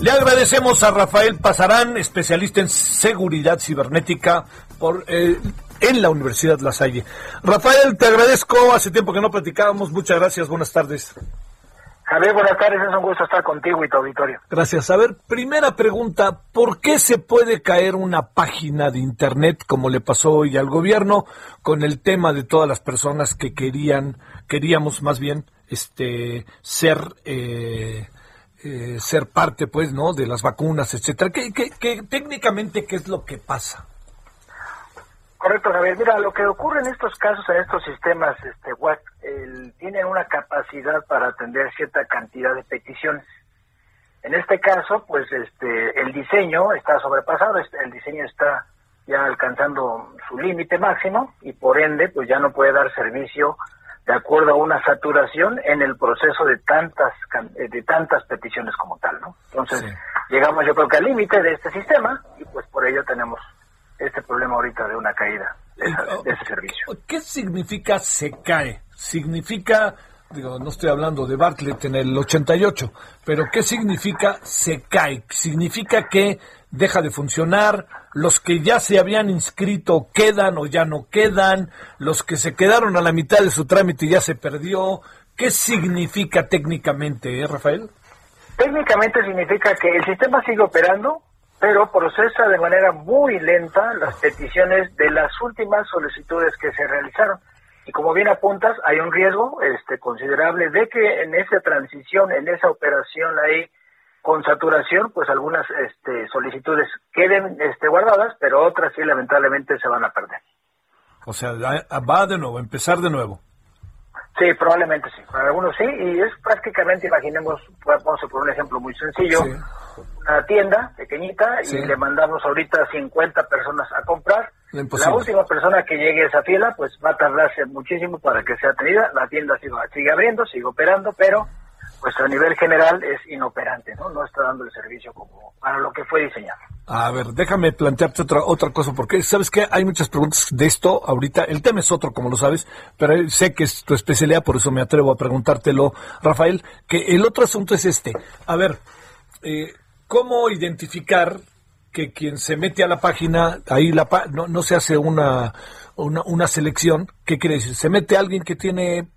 Le agradecemos a Rafael Pasarán, especialista en seguridad cibernética por, eh, en la Universidad La Salle. Rafael, te agradezco. Hace tiempo que no platicábamos. Muchas gracias. Buenas tardes. Javier, buenas tardes, es un gusto estar contigo y tu auditorio. Gracias. A ver, primera pregunta, ¿por qué se puede caer una página de Internet como le pasó hoy al gobierno con el tema de todas las personas que querían, queríamos más bien, este, ser, eh, eh, ser parte, pues, ¿no? De las vacunas, etcétera. ¿Qué, qué, qué, técnicamente, qué es lo que pasa? Correcto, Javier. Mira, lo que ocurre en estos casos, en estos sistemas este, web, el, tienen una capacidad para atender cierta cantidad de peticiones. En este caso, pues este, el diseño está sobrepasado, el diseño está ya alcanzando su límite máximo y por ende, pues ya no puede dar servicio de acuerdo a una saturación en el proceso de tantas de tantas peticiones como tal, ¿no? Entonces, llegamos yo creo que al límite de este sistema y pues por ello tenemos este problema ahorita de una caída de, ese servicio. ¿Qué significa se cae? Significa, digo, no estoy hablando de Bartlett en el 88, pero ¿qué significa se cae? Significa que deja de funcionar, los que ya se habían inscrito quedan o ya no quedan, los que se quedaron a la mitad de su trámite ya se perdió. ¿Qué significa técnicamente, eh, Rafael? Técnicamente significa que el sistema sigue operando, pero procesa de manera muy lenta las peticiones de las últimas solicitudes que se realizaron. Y como bien apuntas, hay un riesgo este, considerable de que en esa transición, en esa operación ahí con saturación, pues algunas este, solicitudes queden este, guardadas, pero otras sí lamentablemente se van a perder. O sea, va de nuevo, empezar de nuevo. Sí, probablemente sí. Para algunos sí, y es prácticamente, imaginemos, vamos a poner un ejemplo muy sencillo, una tienda pequeñita y le mandamos ahorita 50 personas a comprar. La última persona que llegue a esa fila, pues va a tardarse muchísimo para que sea atendida. La tienda sigue, sigue abriendo, sigue operando, pero pues a nivel general es inoperante, ¿no? No está dando el servicio como para lo que fue diseñado. A ver, déjame plantearte otra otra cosa, porque sabes que hay muchas preguntas de esto ahorita. El tema es otro, como lo sabes, pero sé que es tu especialidad, por eso me atrevo a preguntártelo, Rafael. Que el otro asunto es este. A ver, eh, ¿cómo identificar que quien se mete a la página, ahí la no, no se hace una, una, una selección? ¿Qué quiere decir? Se mete alguien que tiene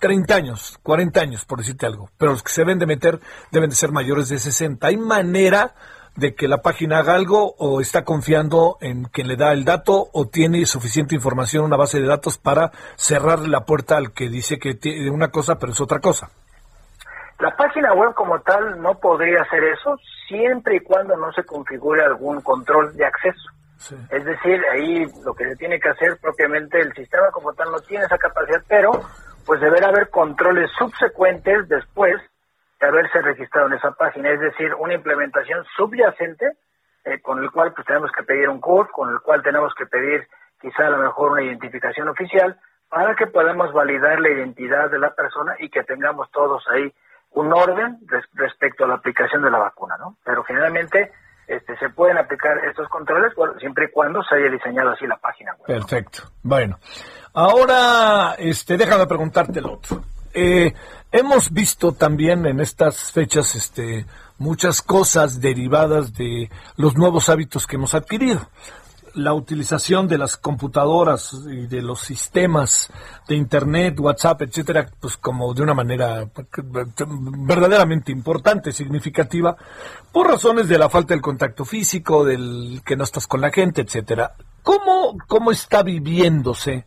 30 años, 40 años, por decirte algo, pero los que se deben de meter deben de ser mayores de 60. ¿Hay manera de que la página haga algo o está confiando en quien le da el dato o tiene suficiente información, una base de datos para cerrarle la puerta al que dice que tiene una cosa pero es otra cosa? La página web como tal no podría hacer eso siempre y cuando no se configure algún control de acceso. Es decir, ahí lo que se tiene que hacer propiamente el sistema como tal no tiene esa capacidad, pero pues deberá haber controles subsecuentes después de haberse registrado en esa página, es decir, una implementación subyacente eh, con el cual pues tenemos que pedir un CURP, con el cual tenemos que pedir quizá a lo mejor una identificación oficial para que podamos validar la identidad de la persona y que tengamos todos ahí un orden respecto a la aplicación de la vacuna, ¿no? Pero generalmente este, se pueden aplicar estos controles siempre y cuando se haya diseñado así la página web. Perfecto. Bueno, ahora este, déjame preguntarte lo otro. Eh, hemos visto también en estas fechas este, muchas cosas derivadas de los nuevos hábitos que hemos adquirido la utilización de las computadoras y de los sistemas de Internet, WhatsApp, etcétera, pues como de una manera verdaderamente importante, significativa, por razones de la falta del contacto físico, del que no estás con la gente, etcétera. ¿Cómo, cómo está viviéndose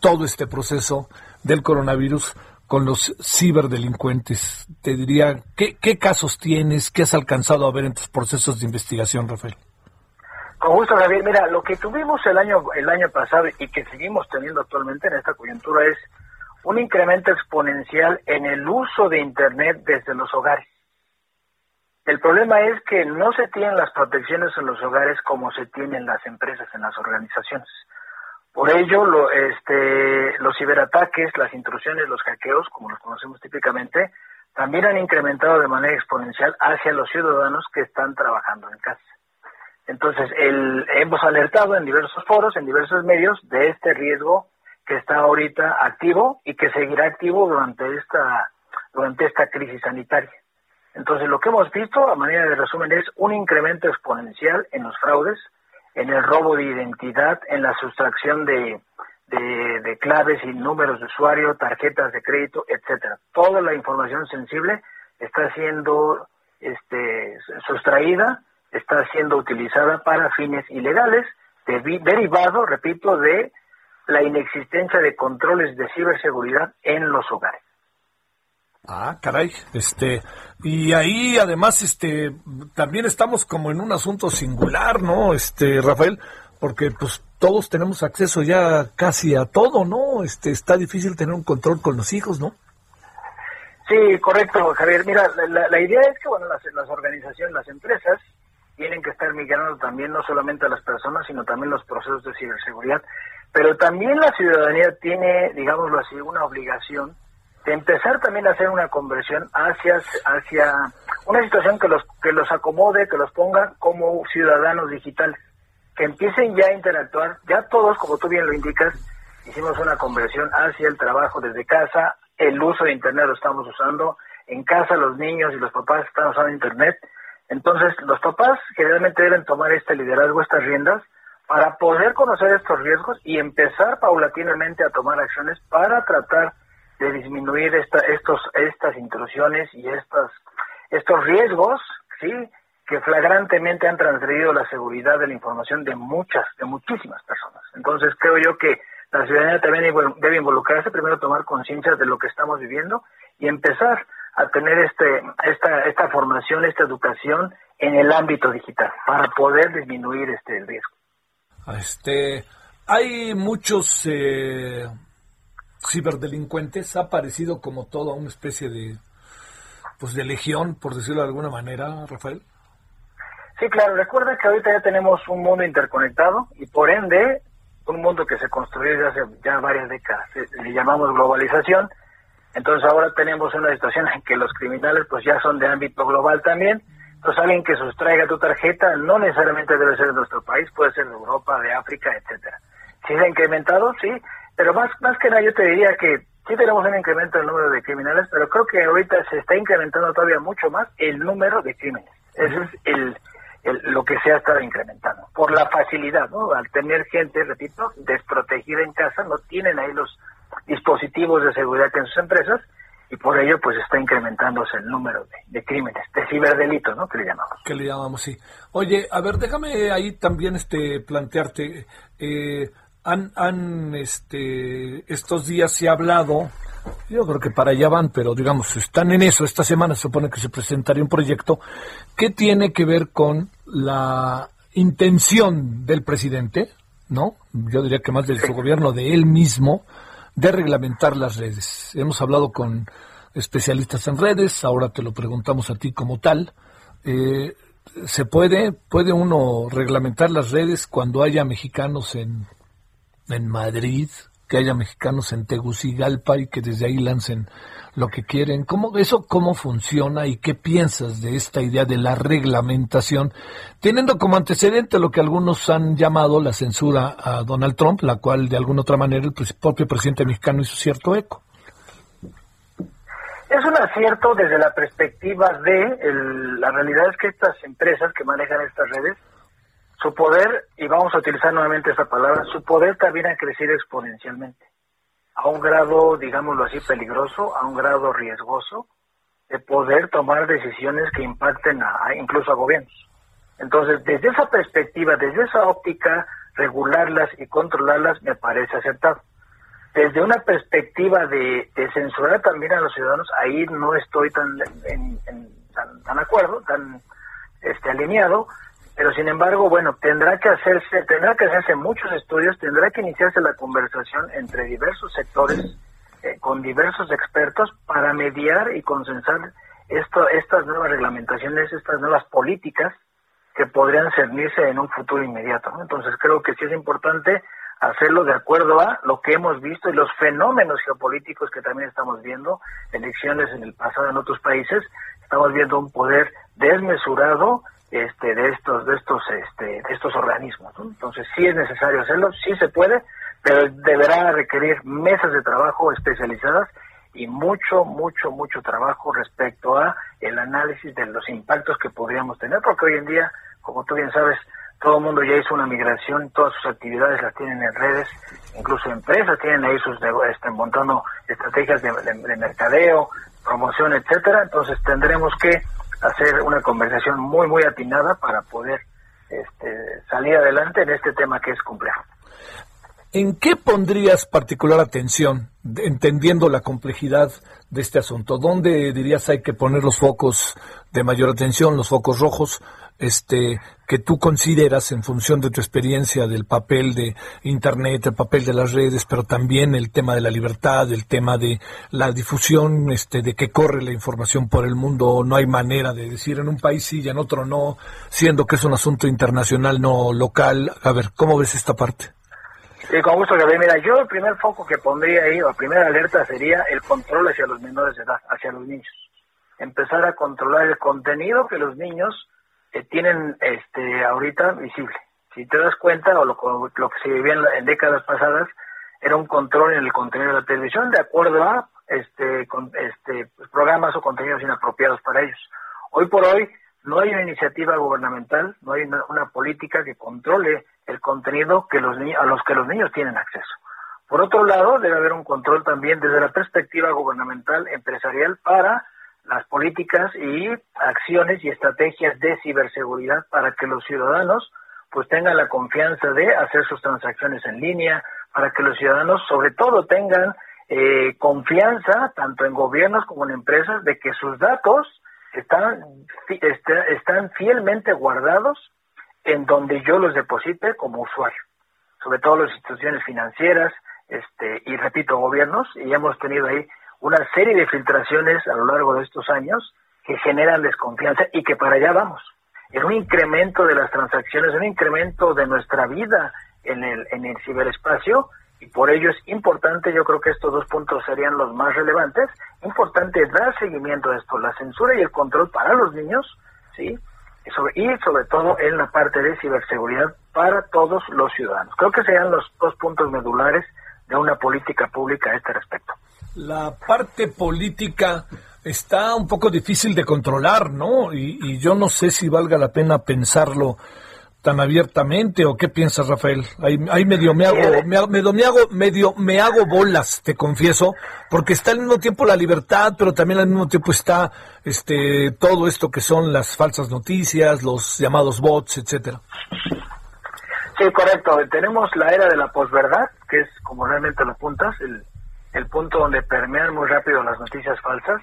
todo este proceso del coronavirus con los ciberdelincuentes? Te diría, ¿qué, qué casos tienes? ¿Qué has alcanzado a ver en tus procesos de investigación, Rafael? Con gusto, Javier. Mira, lo que tuvimos el año el año pasado y que seguimos teniendo actualmente en esta coyuntura es un incremento exponencial en el uso de Internet desde los hogares. El problema es que no se tienen las protecciones en los hogares como se tienen las empresas, en las organizaciones. Por ello, lo, este, los ciberataques, las intrusiones, los hackeos, como los conocemos típicamente, también han incrementado de manera exponencial hacia los ciudadanos que están trabajando en casa. Entonces, el, hemos alertado en diversos foros, en diversos medios, de este riesgo que está ahorita activo y que seguirá activo durante esta, durante esta crisis sanitaria. Entonces, lo que hemos visto, a manera de resumen, es un incremento exponencial en los fraudes, en el robo de identidad, en la sustracción de, de, claves y números de usuario, tarjetas de crédito, etcétera. Toda la información sensible está siendo este, sustraída, está siendo utilizada para fines ilegales, derivado, repito, de la inexistencia de controles de ciberseguridad en los hogares. Ah, caray, este, y ahí además, este, también estamos como en un asunto singular, ¿no? Este, Rafael, porque pues todos tenemos acceso ya casi a todo, ¿no? Este, está difícil tener un control con los hijos, ¿no? Sí, correcto, Javier. Mira, la, idea es que, bueno, las, las organizaciones, las empresas, tienen que estar migrando también no solamente a las personas, sino también los procesos de ciberseguridad. Pero también la ciudadanía tiene, digámoslo así, una obligación de empezar también a hacer una conversión hacia, hacia una situación que los, que los acomode, que los ponga como ciudadanos digitales, que empiecen ya a interactuar, ya todos, como tú bien lo indicas, hicimos una conversión hacia el trabajo desde casa, el uso de Internet lo estamos usando, en casa los niños y los papás están usando Internet, entonces los papás generalmente deben tomar este liderazgo, estas riendas, para poder conocer estos riesgos y empezar paulatinamente a tomar acciones para tratar de disminuir esta, estos, estas intrusiones y estas, estos riesgos, sí, que flagrantemente han transgredido la seguridad de la información de muchas, de muchísimas personas. Entonces creo yo que la ciudadanía también debe involucrarse, primero tomar conciencia de lo que estamos viviendo y empezar a tener este, esta, esta formación, esta educación en el ámbito digital para poder disminuir este el riesgo. Este, hay muchos eh, ciberdelincuentes, ha parecido como toda una especie de, pues de legión, por decirlo de alguna manera, Rafael. Sí, claro, recuerda que ahorita ya tenemos un mundo interconectado y por ende un mundo que se construyó desde hace ya varias décadas, le llamamos globalización, entonces ahora tenemos una situación en que los criminales pues ya son de ámbito global también, entonces alguien que sustraiga tu tarjeta no necesariamente debe ser de nuestro país, puede ser de Europa, de África, etcétera. Si se ha incrementado, sí, pero más, más que nada yo te diría que sí tenemos un incremento del número de criminales, pero creo que ahorita se está incrementando todavía mucho más el número de crímenes. Eso es el, lo que se ha estado incrementando. Por la facilidad, ¿no? Al tener gente, repito, desprotegida en casa, no tienen ahí los dispositivos de seguridad en sus empresas y por ello pues está incrementándose el número de, crímenes, de ciberdelitos, ¿no? Que le llamamos. Que le llamamos, sí. Oye, a ver, déjame ahí también este plantearte, eh, han, han este, estos días se ha hablado, yo creo que para allá van, pero digamos, están en eso. Esta semana se supone que se presentaría un proyecto que tiene que ver con la intención del presidente, ¿no? Yo diría que más de su gobierno, de él mismo, de reglamentar las redes. Hemos hablado con especialistas en redes, ahora te lo preguntamos a ti como tal. Eh, ¿Se puede, puede uno reglamentar las redes cuando haya mexicanos en en Madrid, que haya mexicanos en Tegucigalpa y que desde ahí lancen lo que quieren. ¿Cómo, ¿Eso cómo funciona y qué piensas de esta idea de la reglamentación, teniendo como antecedente lo que algunos han llamado la censura a Donald Trump, la cual de alguna otra manera el propio presidente mexicano hizo cierto eco? Es un acierto desde la perspectiva de la realidad es que estas empresas que manejan estas redes su poder, y vamos a utilizar nuevamente esa palabra, su poder también ha crecido exponencialmente, a un grado, digámoslo así, peligroso, a un grado riesgoso, de poder tomar decisiones que impacten a, incluso a gobiernos. Entonces, desde esa perspectiva, desde esa óptica, regularlas y controlarlas me parece acertado. Desde una perspectiva de, censurar también a los ciudadanos, ahí no estoy tan, en, tan, tan acuerdo, tan este, alineado, pero sin embargo, bueno, tendrá que hacerse, tendrá que hacerse muchos estudios, tendrá que iniciarse la conversación entre diversos sectores eh, con diversos expertos para mediar y consensar esto, estas nuevas reglamentaciones, estas nuevas políticas que podrían cernirse en un futuro inmediato. Entonces creo que sí es importante hacerlo de acuerdo a lo que hemos visto y los fenómenos geopolíticos que también estamos viendo, elecciones en el pasado en otros países, estamos viendo un poder desmesurado este, de estos de estos este, de estos organismos. Entonces sí es necesario hacerlo, sí se puede, pero deberá requerir mesas de trabajo especializadas y mucho, mucho, mucho trabajo respecto a el análisis de los impactos que podríamos tener, porque hoy en día, como tú bien sabes, todo el mundo ya hizo una migración, todas sus actividades las tienen en redes, incluso empresas tienen ahí sus este, montando estrategias de, de mercadeo, promoción, etcétera. Entonces tendremos que hacer una conversación muy, muy atinada para poder este, salir adelante en este tema que es complejo. ¿En qué pondrías particular atención, entendiendo la complejidad de este asunto? ¿Dónde dirías hay que poner los focos de mayor atención, los focos rojos, este, que tú consideras en función de tu experiencia del papel de Internet, el papel de las redes, pero también el tema de la libertad, el tema de la difusión, este, de que corre la información por el mundo, no hay manera de decir en un país sí y en otro no, siendo que es un asunto internacional, no local. A ver, ¿cómo ves esta parte? Sí, con gusto, Gabriel. Mira, yo el primer foco que pondría ahí, o la primera alerta sería el control hacia los menores de edad, hacia los niños. Empezar a controlar el contenido que los niños eh, tienen este ahorita visible. Si te das cuenta, o lo, lo que se vivía en, décadas pasadas, era un control en el contenido de la televisión de acuerdo a este, con, este pues, programas o contenidos inapropiados para ellos. Hoy por hoy no hay una iniciativa gubernamental, no hay una, política que controle el contenido que los a los que los niños tienen acceso. Por otro lado, debe haber un control también desde la perspectiva gubernamental empresarial para las políticas y acciones y estrategias de ciberseguridad para que los ciudadanos pues tengan la confianza de hacer sus transacciones en línea, para que los ciudadanos sobre todo tengan eh, confianza tanto en gobiernos como en empresas de que sus datos están, este, están fielmente guardados en donde yo los deposite como usuario, sobre todo las instituciones financieras este, y repito, gobiernos, y hemos tenido ahí una serie de filtraciones a lo largo de estos años que generan desconfianza y que para allá vamos. En un incremento de las transacciones, un incremento de nuestra vida en el, en el ciberespacio, y por ello es importante, yo creo que estos dos puntos serían los más relevantes, importante dar seguimiento a esto, la censura y el control para los niños, ¿sí? Y sobre, y sobre todo en la parte de ciberseguridad para todos los ciudadanos. Creo que serían los dos puntos medulares de una política pública a este respecto. La parte política está un poco difícil de controlar, ¿no? Y, yo no sé si valga la pena pensarlo tan abiertamente o qué piensas Rafael ahí, medio me hago me, medio me hago medio me hago bolas te confieso porque está al mismo tiempo la libertad pero también al mismo tiempo está este todo esto que son las falsas noticias los llamados bots etcétera. Sí correcto. Tenemos la era de la posverdad que es como realmente lo apuntas el, el punto donde permean muy rápido las noticias falsas.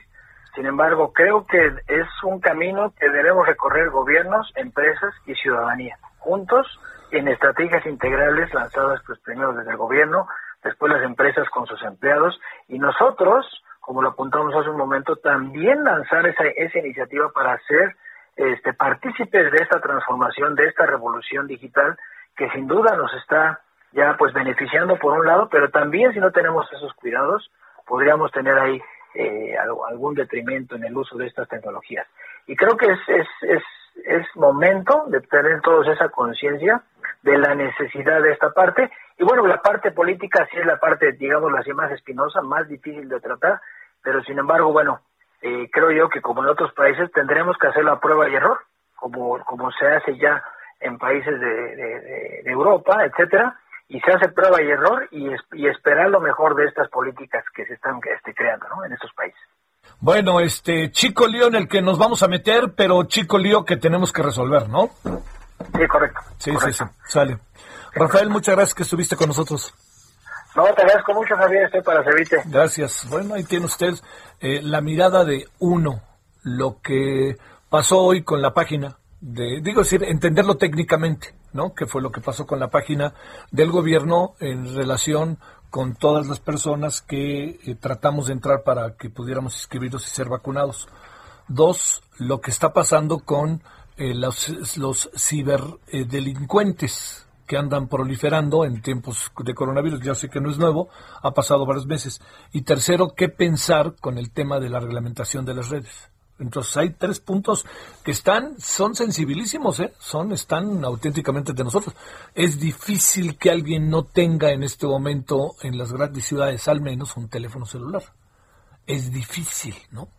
Sin embargo, creo que es un camino que debemos recorrer gobiernos, empresas y ciudadanía juntos en estrategias integrales lanzadas pues primero desde el gobierno, después las empresas con sus empleados y nosotros, como lo apuntamos hace un momento, también lanzar esa, esa iniciativa para ser este, partícipes de esta transformación, de esta revolución digital que sin duda nos está ya pues beneficiando por un lado, pero también si no tenemos esos cuidados podríamos tener ahí eh, algún detrimento en el uso de estas tecnologías. Y creo que es, es, es es momento de tener todos esa conciencia de la necesidad de esta parte. Y bueno, la parte política sí es la parte, digamos, la más espinosa, más difícil de tratar, pero sin embargo, bueno, eh, creo yo que como en otros países tendremos que hacer la prueba y error, como, como se hace ya en países de, Europa, etcétera, y se hace prueba y error y, y esperar lo mejor de estas políticas que se están este, creando ¿no? en estos países. Bueno, este chico lío en el que nos vamos a meter, pero chico lío que tenemos que resolver, ¿no? Sí, correcto. Sí, sí, sí, sale. Rafael, muchas gracias que estuviste con nosotros. No, te agradezco mucho, Javier, estoy para servirte. Gracias. Bueno, ahí tiene usted eh, la mirada de uno, lo que pasó hoy con la página, de, digo decir, entenderlo técnicamente, ¿no? Que fue lo que pasó con la página del gobierno en relación con todas las personas que eh, tratamos de entrar para que pudiéramos inscribirnos y ser vacunados. Dos, lo que está pasando con eh, los, ciberdelincuentes que andan proliferando en tiempos de coronavirus, ya sé que no es nuevo, ha pasado varios meses. Y tercero, qué pensar con el tema de la reglamentación de las redes. Entonces hay tres puntos que están, son sensibilísimos, ¿eh? son, están auténticamente de nosotros. Es difícil que alguien no tenga en este momento en las grandes ciudades al menos un teléfono celular. Es difícil, ¿no?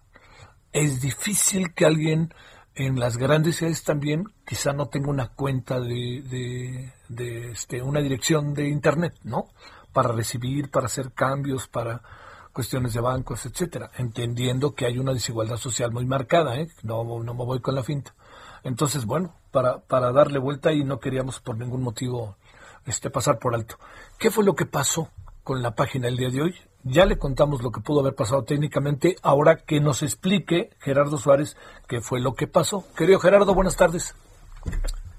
Es difícil que alguien en las grandes ciudades también quizá no tenga una cuenta de, de, de este, una dirección de internet, ¿no? Para recibir, para hacer cambios, para cuestiones de bancos, etcétera, entendiendo que hay una desigualdad social muy marcada, ¿eh? no, no me voy con la finta. Entonces, bueno, para, para darle vuelta y no queríamos por ningún motivo este, pasar por alto. ¿Qué fue lo que pasó con la página el día de hoy? Ya le contamos lo que pudo haber pasado técnicamente, ahora que nos explique Gerardo Suárez qué fue lo que pasó. Querido Gerardo, buenas tardes.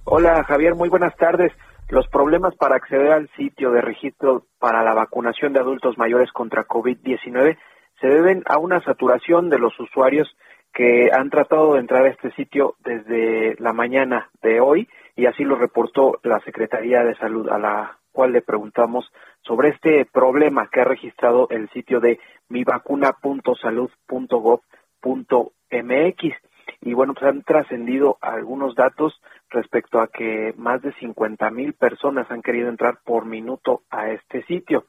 Hola Javier, muy buenas tardes. Los problemas para acceder al sitio de registro para la vacunación de adultos mayores contra COVID-19 se deben a una saturación de los usuarios que han tratado de entrar a este sitio desde la mañana de hoy y así lo reportó la Secretaría de Salud a la cual le preguntamos sobre este problema que ha registrado el sitio de mivacuna.salud.gov.mx y bueno, pues han trascendido algunos datos respecto a que más de 50 mil personas han querido entrar por minuto a este sitio,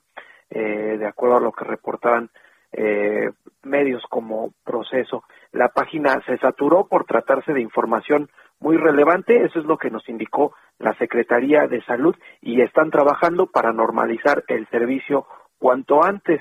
eh, de acuerdo a lo que reportaban eh, medios como proceso. La página se saturó por tratarse de información muy relevante, eso es lo que nos indicó la Secretaría de Salud y están trabajando para normalizar el servicio cuanto antes.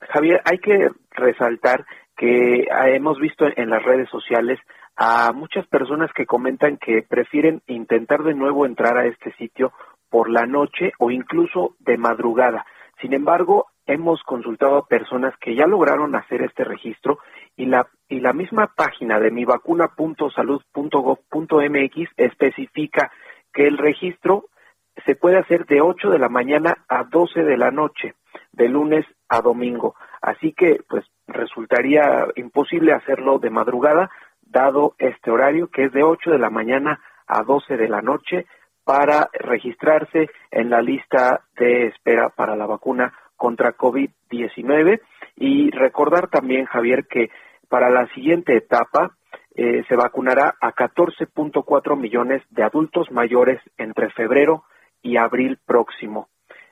Javier, hay que resaltar que hemos visto en las redes sociales a muchas personas que comentan que prefieren intentar de nuevo entrar a este sitio por la noche o incluso de madrugada. Sin embargo, hemos consultado a personas que ya lograron hacer este registro y la, y la misma página de mivacuna.salud.gov.mx especifica que el registro se puede hacer de 8 de la mañana a 12 de la noche, de lunes a domingo. Así que, pues, resultaría imposible hacerlo de madrugada, dado este horario que es de 8 de la mañana a 12 de la noche para registrarse en la lista de espera para la vacuna contra COVID-19 y recordar también, Javier, que para la siguiente etapa eh, se vacunará a 14.4 millones de adultos mayores entre febrero y abril próximo.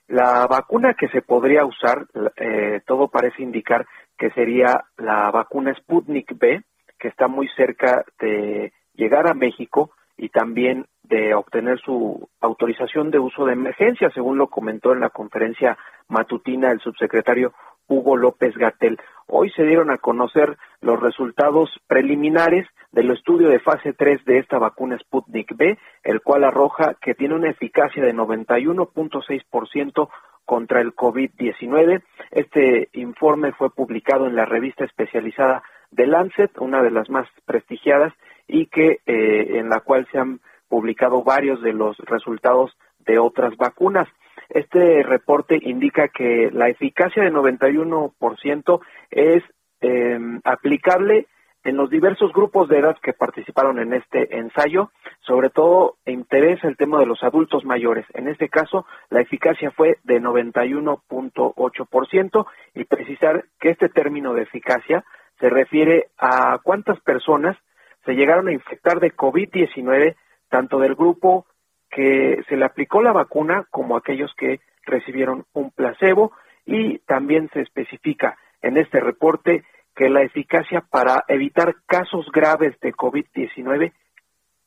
La vacuna que se podría usar, eh, todo parece indicar que sería la vacuna Sputnik B, que está muy cerca de llegar a México y también de obtener su autorización de uso de emergencia, según lo comentó en la conferencia matutina el subsecretario Hugo López Gatel. Hoy se dieron a conocer los resultados preliminares del estudio de fase 3 de esta vacuna Sputnik B, el cual arroja que tiene una eficacia de 91.6% contra el COVID-19. Este informe fue publicado en la revista especializada de Lancet, una de las más prestigiadas, y que eh, en la cual se han publicado varios de los resultados de otras vacunas. Este reporte indica que la eficacia de 91% es eh, aplicable en los diversos grupos de edad que participaron en este ensayo, sobre todo interesa el tema de los adultos mayores. En este caso, la eficacia fue de 91.8% y precisar que este término de eficacia se refiere a cuántas personas se llegaron a infectar de COVID-19, tanto del grupo que se le aplicó la vacuna como aquellos que recibieron un placebo y también se especifica en este reporte que la eficacia para evitar casos graves de COVID-19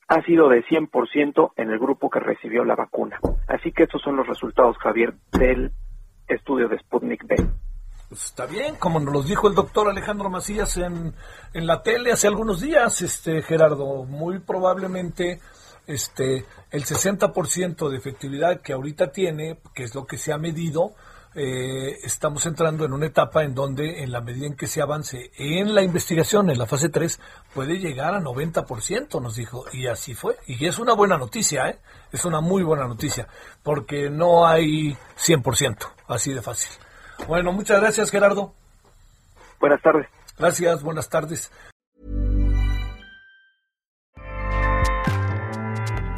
ha sido de 100% en el grupo que recibió la vacuna. Así que estos son los resultados, Javier, del estudio de Sputnik B. Pues está bien, como nos los dijo el doctor Alejandro Macías en, en la tele hace algunos días, este Gerardo, muy probablemente este el 60% de efectividad que ahorita tiene, que es lo que se ha medido, eh, estamos entrando en una etapa en donde en la medida en que se avance en la investigación, en la fase 3, puede llegar a 90%, nos dijo, y así fue. Y es una buena noticia, ¿eh? es una muy buena noticia, porque no hay 100%, así de fácil. Bueno, muchas gracias Gerardo. Buenas tardes. Gracias, buenas tardes.